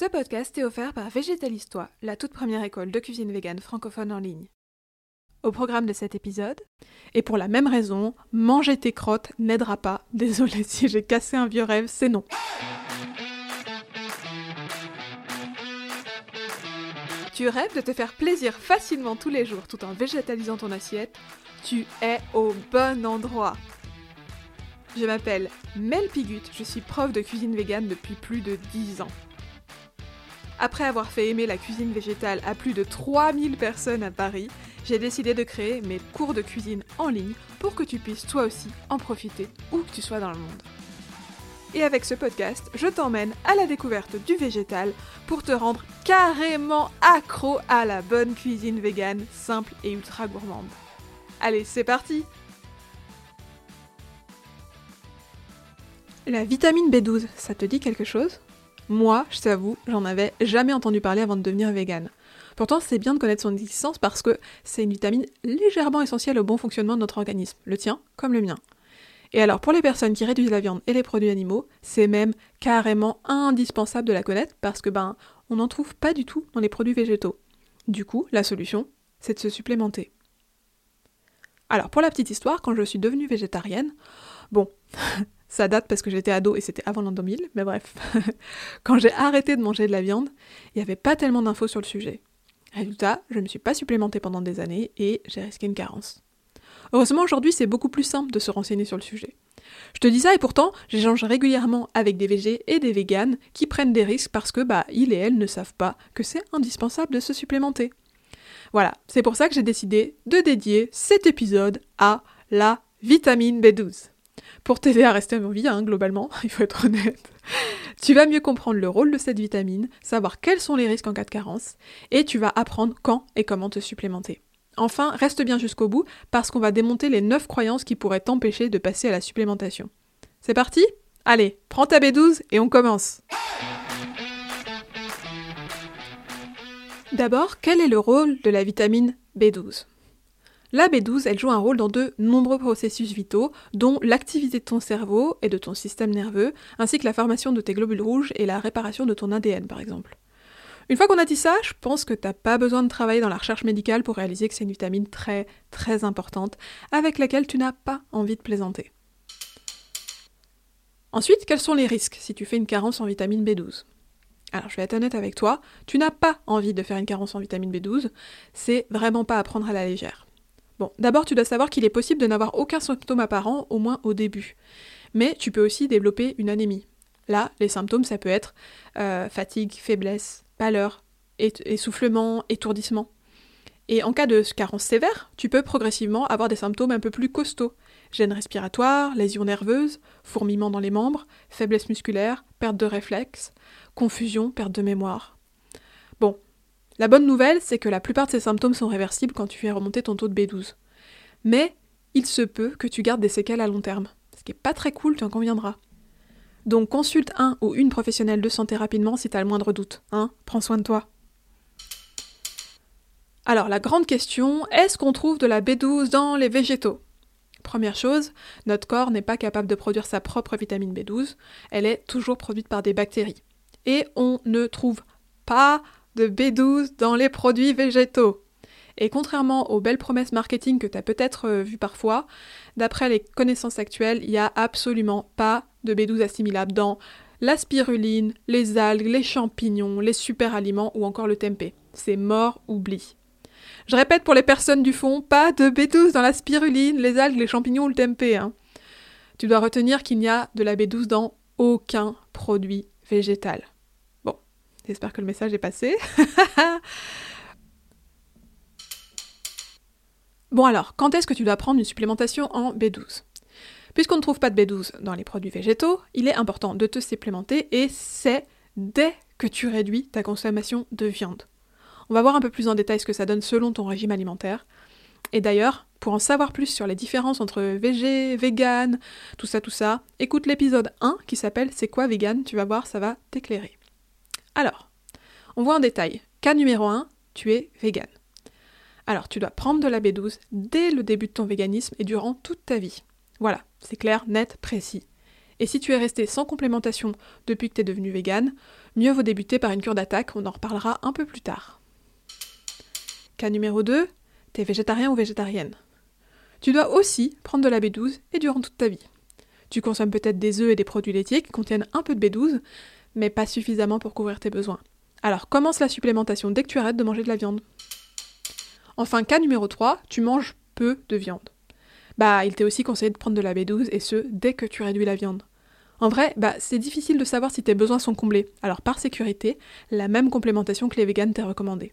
Ce podcast est offert par Végétalistois, la toute première école de cuisine végane francophone en ligne. Au programme de cet épisode, et pour la même raison, manger tes crottes n'aidera pas. Désolé si j'ai cassé un vieux rêve, c'est non. Tu rêves de te faire plaisir facilement tous les jours tout en végétalisant ton assiette? Tu es au bon endroit. Je m'appelle Mel Pigut, je suis prof de cuisine végane depuis plus de 10 ans. Après avoir fait aimer la cuisine végétale à plus de 3000 personnes à Paris, j'ai décidé de créer mes cours de cuisine en ligne pour que tu puisses toi aussi en profiter où que tu sois dans le monde. Et avec ce podcast, je t'emmène à la découverte du végétal pour te rendre carrément accro à la bonne cuisine végane, simple et ultra gourmande. Allez, c'est parti La vitamine B12, ça te dit quelque chose? Moi, je t'avoue, j'en avais jamais entendu parler avant de devenir végane. Pourtant, c'est bien de connaître son existence parce que c'est une vitamine légèrement essentielle au bon fonctionnement de notre organisme, le tien comme le mien. Et alors, pour les personnes qui réduisent la viande et les produits animaux, c'est même carrément indispensable de la connaître parce que ben, on n'en trouve pas du tout dans les produits végétaux. Du coup, la solution, c'est de se supplémenter. Alors, pour la petite histoire, quand je suis devenue végétarienne, bon, ça date parce que j'étais ado et c'était avant l'an 2000, mais bref, quand j'ai arrêté de manger de la viande, il n'y avait pas tellement d'infos sur le sujet. Résultat, je ne me suis pas supplémentée pendant des années et j'ai risqué une carence. Heureusement, aujourd'hui, c'est beaucoup plus simple de se renseigner sur le sujet. Je te dis ça et pourtant, j'échange régulièrement avec des végés et des véganes qui prennent des risques parce que bah ils et elles ne savent pas que c'est indispensable de se supplémenter. Voilà, c'est pour ça que j'ai décidé de dédier cet épisode à la vitamine B12. Pour t'aider à rester en vie, hein, globalement, il faut être honnête. Tu vas mieux comprendre le rôle de cette vitamine, savoir quels sont les risques en cas de carence, et tu vas apprendre quand et comment te supplémenter. Enfin, reste bien jusqu'au bout, parce qu'on va démonter les 9 croyances qui pourraient t'empêcher de passer à la supplémentation. C'est parti? Allez, prends ta B12 et on commence D'abord, quel est le rôle de la vitamine B12 la B12, elle joue un rôle dans de nombreux processus vitaux, dont l'activité de ton cerveau et de ton système nerveux, ainsi que la formation de tes globules rouges et la réparation de ton ADN par exemple. Une fois qu'on a dit ça, je pense que t'as pas besoin de travailler dans la recherche médicale pour réaliser que c'est une vitamine très très importante, avec laquelle tu n'as pas envie de plaisanter. Ensuite, quels sont les risques si tu fais une carence en vitamine B12 alors, je vais être honnête avec toi, tu n'as pas envie de faire une carence en vitamine B12, c'est vraiment pas à prendre à la légère. D'abord, tu dois savoir qu'il est possible de n'avoir aucun symptôme apparent, au moins au début. Mais tu peux aussi développer une anémie. Là, les symptômes, ça peut être euh, fatigue, faiblesse, pâleur, essoufflement, étourdissement. Et en cas de carence sévère, tu peux progressivement avoir des symptômes un peu plus costauds. Gêne respiratoire, lésions nerveuses, fourmillement dans les membres, faiblesse musculaire, perte de réflexe, confusion, perte de mémoire. La bonne nouvelle, c'est que la plupart de ces symptômes sont réversibles quand tu fais remonter ton taux de B12. Mais il se peut que tu gardes des séquelles à long terme. Ce qui est pas très cool, tu en conviendras. Donc consulte un ou une professionnelle de santé rapidement si t'as le moindre doute. Hein Prends soin de toi. Alors la grande question, est-ce qu'on trouve de la B12 dans les végétaux? Première chose, notre corps n'est pas capable de produire sa propre vitamine B12, elle est toujours produite par des bactéries. Et on ne trouve pas de B12 dans les produits végétaux. Et contrairement aux belles promesses marketing que tu as peut-être euh, vues parfois, d'après les connaissances actuelles, il n'y a absolument pas de B12 assimilable dans la spiruline, les algues, les champignons, les super aliments ou encore le tempeh. C'est mort, oubli. Je répète pour les personnes du fond, pas de B12 dans la spiruline, les algues, les champignons ou le tempeh. Hein. Tu dois retenir qu'il n'y a de la B12 dans aucun produit végétal. J'espère que le message est passé. bon alors, quand est-ce que tu dois prendre une supplémentation en B12 Puisqu'on ne trouve pas de B12 dans les produits végétaux, il est important de te supplémenter et c'est dès que tu réduis ta consommation de viande. On va voir un peu plus en détail ce que ça donne selon ton régime alimentaire. Et d'ailleurs, pour en savoir plus sur les différences entre végé, vegan, tout ça, tout ça, écoute l'épisode 1 qui s'appelle C'est quoi vegan? Tu vas voir, ça va t'éclairer. Alors, on voit en détail. Cas numéro 1, tu es vegan. Alors, tu dois prendre de la B12 dès le début de ton véganisme et durant toute ta vie. Voilà, c'est clair, net, précis. Et si tu es resté sans complémentation depuis que tu es devenu vegan, mieux vaut débuter par une cure d'attaque, on en reparlera un peu plus tard. Cas numéro 2, t'es végétarien ou végétarienne. Tu dois aussi prendre de la B12 et durant toute ta vie. Tu consommes peut-être des œufs et des produits laitiers qui contiennent un peu de B12, mais pas suffisamment pour couvrir tes besoins. Alors commence la supplémentation dès que tu arrêtes de manger de la viande. Enfin, cas numéro 3, tu manges peu de viande. Bah, il t'est aussi conseillé de prendre de la B12 et ce, dès que tu réduis la viande. En vrai, bah, c'est difficile de savoir si tes besoins sont comblés, alors par sécurité, la même complémentation que les véganes t'est recommandée.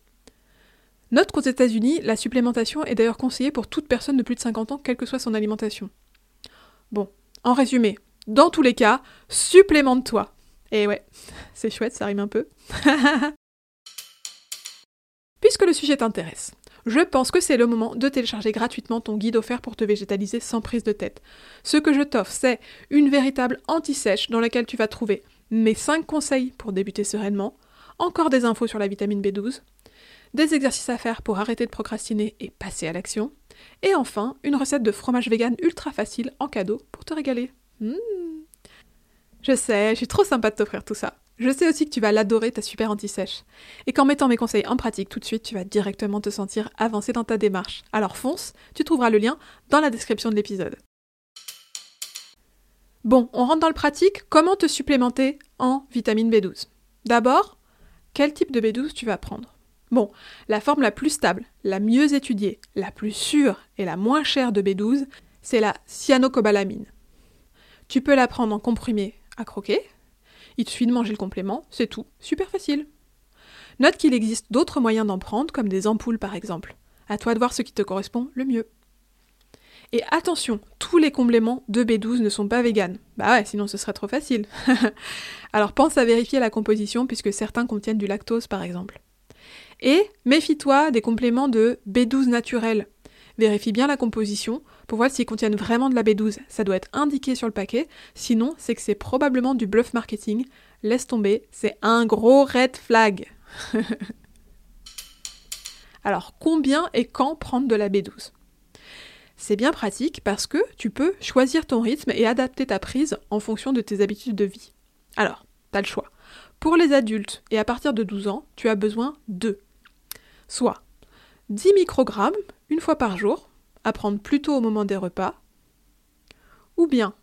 Note qu'aux États-Unis, la supplémentation est d'ailleurs conseillée pour toute personne de plus de 50 ans, quelle que soit son alimentation. Bon, en résumé, dans tous les cas, supplémente-toi. Et ouais, c'est chouette, ça rime un peu. Puisque le sujet t'intéresse, je pense que c'est le moment de télécharger gratuitement ton guide offert pour te végétaliser sans prise de tête. Ce que je t'offre, c'est une véritable anti-sèche dans laquelle tu vas trouver mes 5 conseils pour débuter sereinement, encore des infos sur la vitamine B12, des exercices à faire pour arrêter de procrastiner et passer à l'action, et enfin une recette de fromage vegan ultra facile en cadeau pour te régaler. Mmh. Je sais, je suis trop sympa de t'offrir tout ça. Je sais aussi que tu vas l'adorer, ta super anti-sèche. Et qu'en mettant mes conseils en pratique tout de suite, tu vas directement te sentir avancé dans ta démarche. Alors fonce, tu trouveras le lien dans la description de l'épisode. Bon, on rentre dans le pratique. Comment te supplémenter en vitamine B12 D'abord, quel type de B12 tu vas prendre? Bon, la forme la plus stable, la mieux étudiée, la plus sûre et la moins chère de B12, c'est la cyanocobalamine. Tu peux la prendre en comprimé à croquer. Il te suffit de manger le complément, c'est tout, super facile. Note qu'il existe d'autres moyens d'en prendre, comme des ampoules par exemple. À toi de voir ce qui te correspond le mieux. Et attention, tous les compléments de B12 ne sont pas véganes. Bah ouais, sinon ce serait trop facile. Alors pense à vérifier la composition puisque certains contiennent du lactose par exemple. Et méfie-toi des compléments de B12 naturel. Vérifie bien la composition pour voir s'ils contiennent vraiment de la B12. Ça doit être indiqué sur le paquet, sinon c'est que c'est probablement du bluff marketing. Laisse tomber, c'est un gros red flag. Alors combien et quand prendre de la B12 C'est bien pratique parce que tu peux choisir ton rythme et adapter ta prise en fonction de tes habitudes de vie. Alors, t'as le choix. Pour les adultes et à partir de 12 ans, tu as besoin de soit 10 microgrammes une fois par jour, à prendre plutôt au moment des repas, ou bien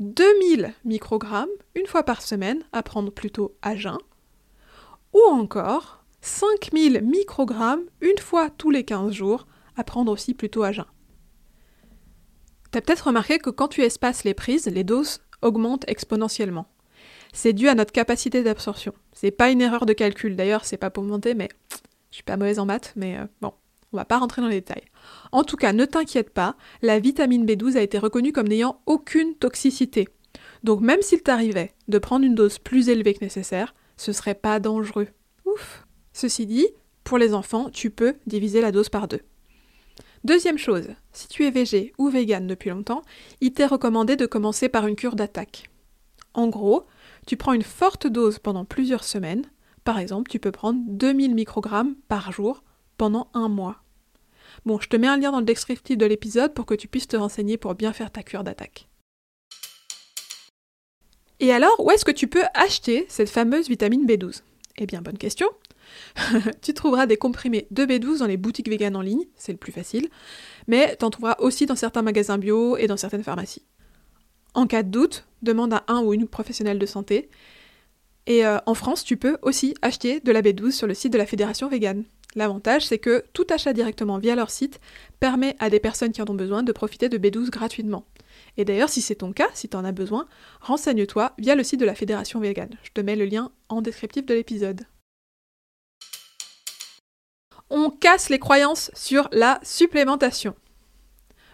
2000 microgrammes une fois par semaine, à prendre plutôt à jeun, ou encore 5000 microgrammes une fois tous les 15 jours, à prendre aussi plutôt à jeun. T'as peut-être remarqué que quand tu espaces les prises, les doses augmentent exponentiellement. C'est dû à notre capacité d'absorption. C'est pas une erreur de calcul, d'ailleurs, c'est pas pour monter, mais je suis pas mauvaise en maths, mais euh, bon, on va pas rentrer dans les détails. En tout cas, ne t'inquiète pas, la vitamine B12 a été reconnue comme n'ayant aucune toxicité. Donc même s'il t'arrivait de prendre une dose plus élevée que nécessaire, ce serait pas dangereux. Ouf. Ceci dit, pour les enfants, tu peux diviser la dose par deux. Deuxième chose, si tu es végé ou vegan depuis longtemps, il t'est recommandé de commencer par une cure d'attaque. En gros, tu prends une forte dose pendant plusieurs semaines, par exemple, tu peux prendre 2000 microgrammes par jour pendant un mois. Bon, je te mets un lien dans le descriptif de l'épisode pour que tu puisses te renseigner pour bien faire ta cure d'attaque. Et alors, où est-ce que tu peux acheter cette fameuse vitamine B12 Eh bien, bonne question. tu trouveras des comprimés de B12 dans les boutiques véganes en ligne, c'est le plus facile, mais tu en trouveras aussi dans certains magasins bio et dans certaines pharmacies. En cas de doute, demande à un ou une professionnelle de santé et euh, en France, tu peux aussi acheter de la B12 sur le site de la Fédération Végane. L'avantage, c'est que tout achat directement via leur site permet à des personnes qui en ont besoin de profiter de B12 gratuitement. Et d'ailleurs, si c'est ton cas, si tu en as besoin, renseigne-toi via le site de la Fédération Végane. Je te mets le lien en descriptif de l'épisode. On casse les croyances sur la supplémentation.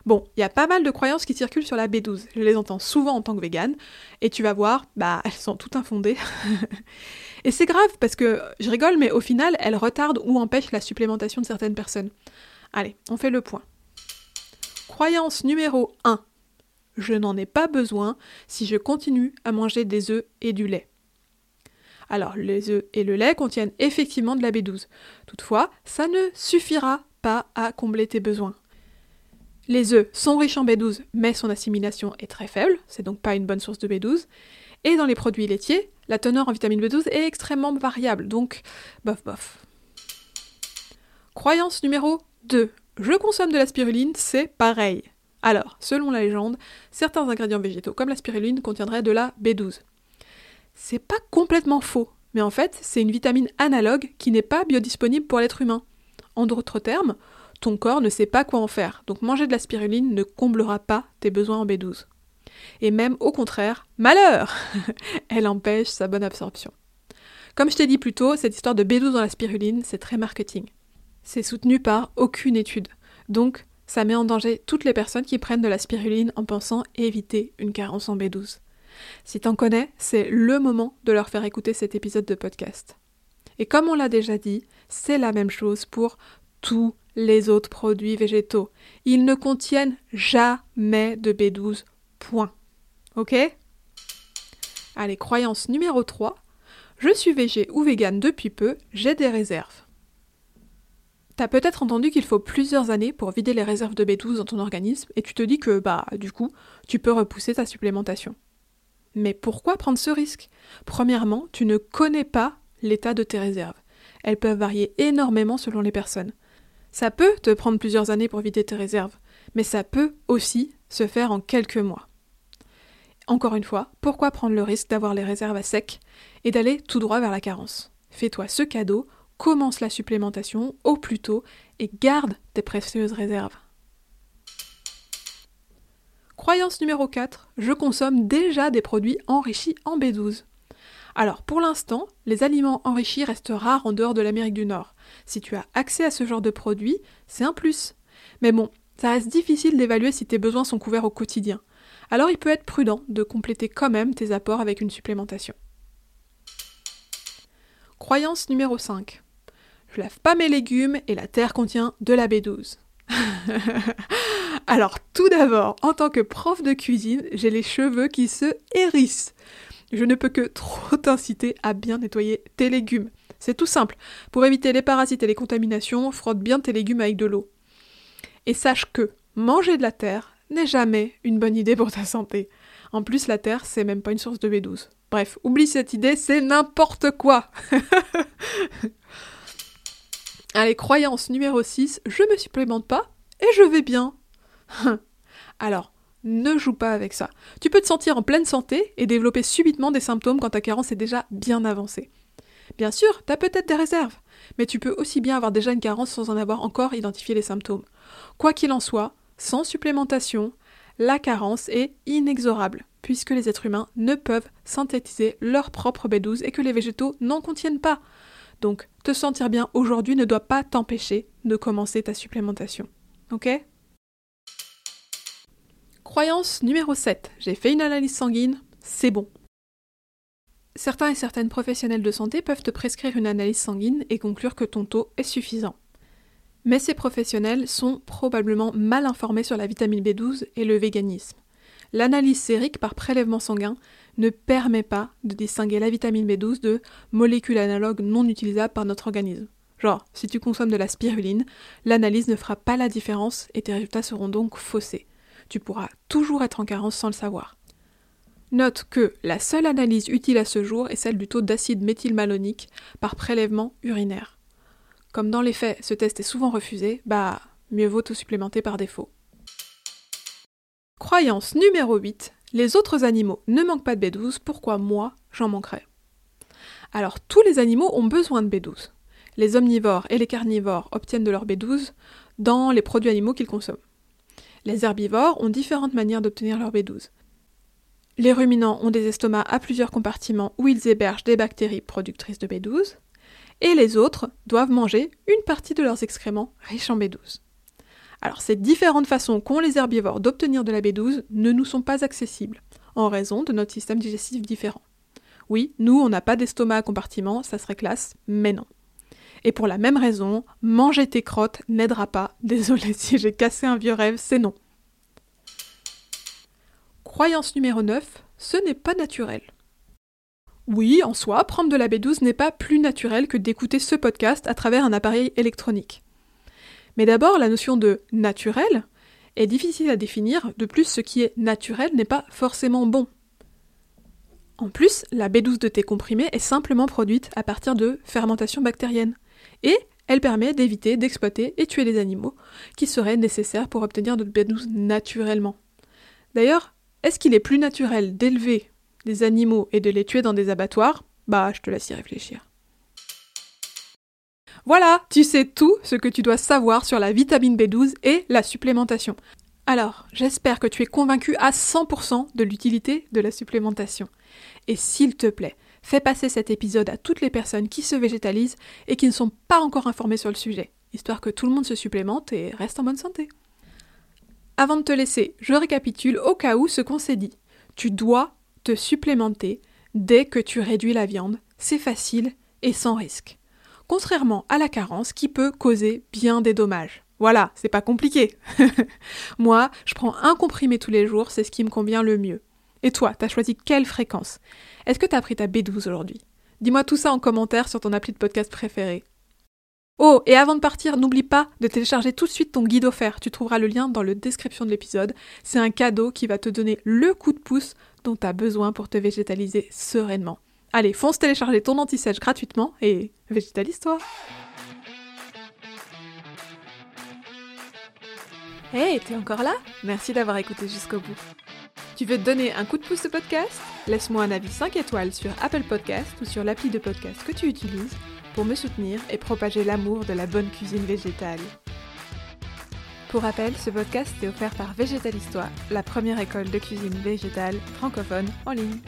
Bon, il y a pas mal de croyances qui circulent sur la B12. Je les entends souvent en tant que végane, et tu vas voir, bah, elles sont toutes infondées. et c'est grave parce que je rigole, mais au final, elles retardent ou empêchent la supplémentation de certaines personnes. Allez, on fait le point. Croyance numéro 1. Je n'en ai pas besoin si je continue à manger des œufs et du lait. Alors, les œufs et le lait contiennent effectivement de la B12. Toutefois, ça ne suffira pas à combler tes besoins. Les œufs sont riches en B12, mais son assimilation est très faible, c'est donc pas une bonne source de B12. Et dans les produits laitiers, la teneur en vitamine B12 est extrêmement variable, donc bof bof. Croyance numéro 2. Je consomme de la spiruline, c'est pareil. Alors, selon la légende, certains ingrédients végétaux comme la spiruline contiendraient de la B12. C'est pas complètement faux, mais en fait, c'est une vitamine analogue qui n'est pas biodisponible pour l'être humain. En d'autres termes, ton corps ne sait pas quoi en faire, donc manger de la spiruline ne comblera pas tes besoins en B12. Et même au contraire, malheur Elle empêche sa bonne absorption. Comme je t'ai dit plus tôt, cette histoire de B12 dans la spiruline, c'est très marketing. C'est soutenu par aucune étude. Donc, ça met en danger toutes les personnes qui prennent de la spiruline en pensant éviter une carence en B12. Si t'en connais, c'est le moment de leur faire écouter cet épisode de podcast. Et comme on l'a déjà dit, c'est la même chose pour tous les autres produits végétaux. Ils ne contiennent jamais de B12 Point. Ok? Allez, croyance numéro 3. Je suis végé ou vegan depuis peu, j'ai des réserves. T'as peut-être entendu qu'il faut plusieurs années pour vider les réserves de B12 dans ton organisme et tu te dis que, bah, du coup, tu peux repousser ta supplémentation. Mais pourquoi prendre ce risque? Premièrement, tu ne connais pas l'état de tes réserves. Elles peuvent varier énormément selon les personnes. Ça peut te prendre plusieurs années pour vider tes réserves, mais ça peut aussi se faire en quelques mois. Encore une fois, pourquoi prendre le risque d'avoir les réserves à sec et d'aller tout droit vers la carence? Fais-toi ce cadeau, commence la supplémentation au plus tôt et garde tes précieuses réserves. Croyance numéro 4, je consomme déjà des produits enrichis en B12. Alors pour l'instant, les aliments enrichis restent rares en dehors de l'Amérique du Nord. Si tu as accès à ce genre de produits, c'est un plus. Mais bon, ça reste difficile d'évaluer si tes besoins sont couverts au quotidien alors il peut être prudent de compléter quand même tes apports avec une supplémentation. Croyance numéro 5. Je lave pas mes légumes et la terre contient de la B12. Alors tout d'abord, en tant que prof de cuisine, j'ai les cheveux qui se hérissent. Je ne peux que trop t'inciter à bien nettoyer tes légumes. C'est tout simple. Pour éviter les parasites et les contaminations, frotte bien tes légumes avec de l'eau. Et sache que manger de la terre, n'est jamais une bonne idée pour ta santé. En plus, la Terre, c'est même pas une source de B12. Bref, oublie cette idée, c'est n'importe quoi Allez, croyance numéro 6, je me supplémente pas et je vais bien. Alors, ne joue pas avec ça. Tu peux te sentir en pleine santé et développer subitement des symptômes quand ta carence est déjà bien avancée. Bien sûr, tu as peut-être des réserves, mais tu peux aussi bien avoir déjà une carence sans en avoir encore identifié les symptômes. Quoi qu'il en soit, sans supplémentation, la carence est inexorable, puisque les êtres humains ne peuvent synthétiser leur propre B12 et que les végétaux n'en contiennent pas. Donc, te sentir bien aujourd'hui ne doit pas t'empêcher de commencer ta supplémentation. Ok? Croyance numéro 7. J'ai fait une analyse sanguine, c'est bon. Certains et certaines professionnels de santé peuvent te prescrire une analyse sanguine et conclure que ton taux est suffisant. Mais ces professionnels sont probablement mal informés sur la vitamine B12 et le véganisme. L'analyse sérique par prélèvement sanguin ne permet pas de distinguer la vitamine B12 de molécules analogues non utilisables par notre organisme. Genre, si tu consommes de la spiruline, l'analyse ne fera pas la différence et tes résultats seront donc faussés. Tu pourras toujours être en carence sans le savoir. Note que la seule analyse utile à ce jour est celle du taux d'acide méthylmalonique par prélèvement urinaire. Comme dans les faits, ce test est souvent refusé, bah, mieux vaut tout supplémenter par défaut. Croyance numéro 8. Les autres animaux ne manquent pas de B12, pourquoi moi, j'en manquerais? Alors, tous les animaux ont besoin de B12. Les omnivores et les carnivores obtiennent de leur B12 dans les produits animaux qu'ils consomment. Les herbivores ont différentes manières d'obtenir leur B12. Les ruminants ont des estomacs à plusieurs compartiments où ils hébergent des bactéries productrices de B12 et les autres doivent manger une partie de leurs excréments riches en B12. Alors ces différentes façons qu'ont les herbivores d'obtenir de la B12 ne nous sont pas accessibles, en raison de notre système digestif différent. Oui, nous, on n'a pas d'estomac à compartiment, ça serait classe, mais non. Et pour la même raison, manger tes crottes n'aidera pas. Désolé si j'ai cassé un vieux rêve, c'est non. Croyance numéro 9, ce n'est pas naturel. Oui, en soi, prendre de la B12 n'est pas plus naturel que d'écouter ce podcast à travers un appareil électronique. Mais d'abord, la notion de naturel est difficile à définir, de plus ce qui est naturel n'est pas forcément bon. En plus, la B12 de tes comprimés est simplement produite à partir de fermentation bactérienne. Et elle permet d'éviter d'exploiter et tuer les animaux qui seraient nécessaires pour obtenir notre B12 naturellement. D'ailleurs, est-ce qu'il est plus naturel d'élever des animaux et de les tuer dans des abattoirs? Bah, je te laisse y réfléchir. Voilà, tu sais tout ce que tu dois savoir sur la vitamine B12 et la supplémentation. Alors, j'espère que tu es convaincu à 100% de l'utilité de la supplémentation. Et s'il te plaît, fais passer cet épisode à toutes les personnes qui se végétalisent et qui ne sont pas encore informées sur le sujet, histoire que tout le monde se supplémente et reste en bonne santé. Avant de te laisser, je récapitule au cas où ce qu'on s'est dit. Tu dois te supplémenter dès que tu réduis la viande. C'est facile et sans risque. Contrairement à la carence qui peut causer bien des dommages. Voilà, c'est pas compliqué. Moi, je prends un comprimé tous les jours, c'est ce qui me convient le mieux. Et toi, t'as choisi quelle fréquence? Est-ce que t'as pris ta B12 aujourd'hui? Dis-moi tout ça en commentaire sur ton appli de podcast préféré. Oh, et avant de partir, n'oublie pas de télécharger tout de suite ton guide offert. Tu trouveras le lien dans la description de l'épisode. C'est un cadeau qui va te donner le coup de pouce dont tu as besoin pour te végétaliser sereinement. Allez, fonce télécharger ton anti-sèche gratuitement et végétalise-toi Hey, t'es encore là? Merci d'avoir écouté jusqu'au bout. Tu veux donner un coup de pouce au podcast? Laisse-moi un avis 5 étoiles sur Apple Podcast ou sur l'appli de podcast que tu utilises pour me soutenir et propager l'amour de la bonne cuisine végétale. Pour rappel, ce podcast est offert par Végétalistois, la première école de cuisine végétale francophone en ligne.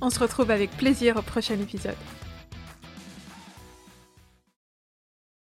On se retrouve avec plaisir au prochain épisode.